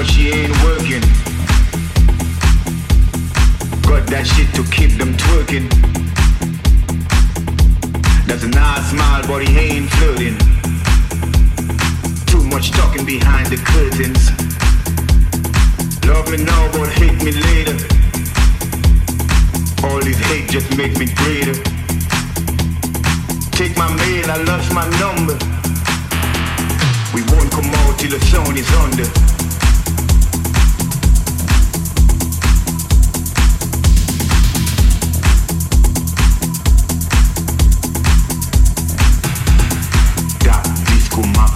but she ain't working. Got that shit to keep them twerking. That's a nice smile, but he ain't flirting. Too much talking behind the curtains. Love me now, but hate me later. All this hate just make me greater. Take my mail, I lost my number. We won't come out till the sun is under.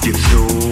you through.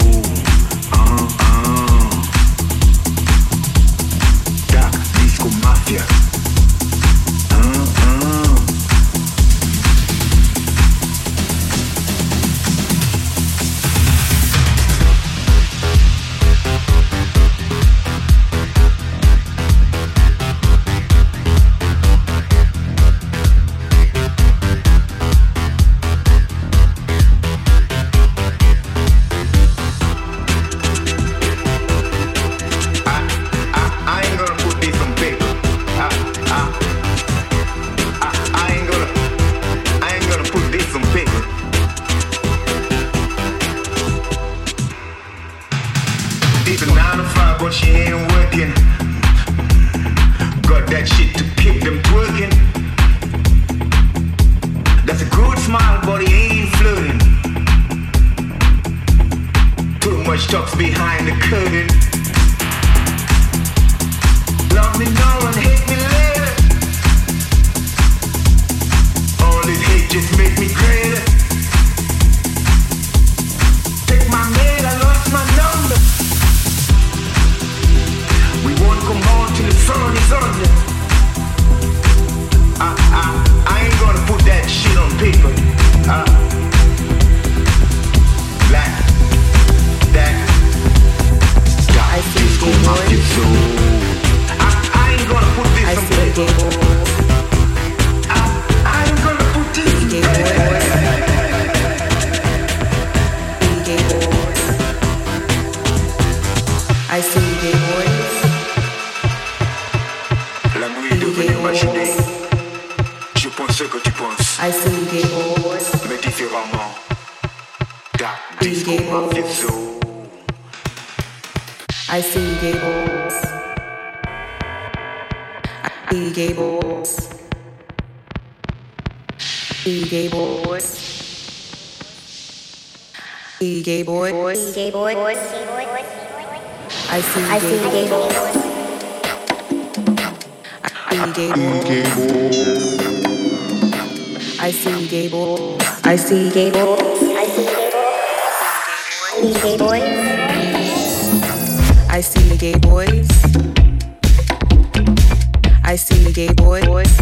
see gables. I see gables. I see gables. E gay boys. E gay boys. E gay boys. I see. I see gay boys. E gay boys. I see gay boys. I see gay boys the gay boys. I see the gay boys. I see the gay boys.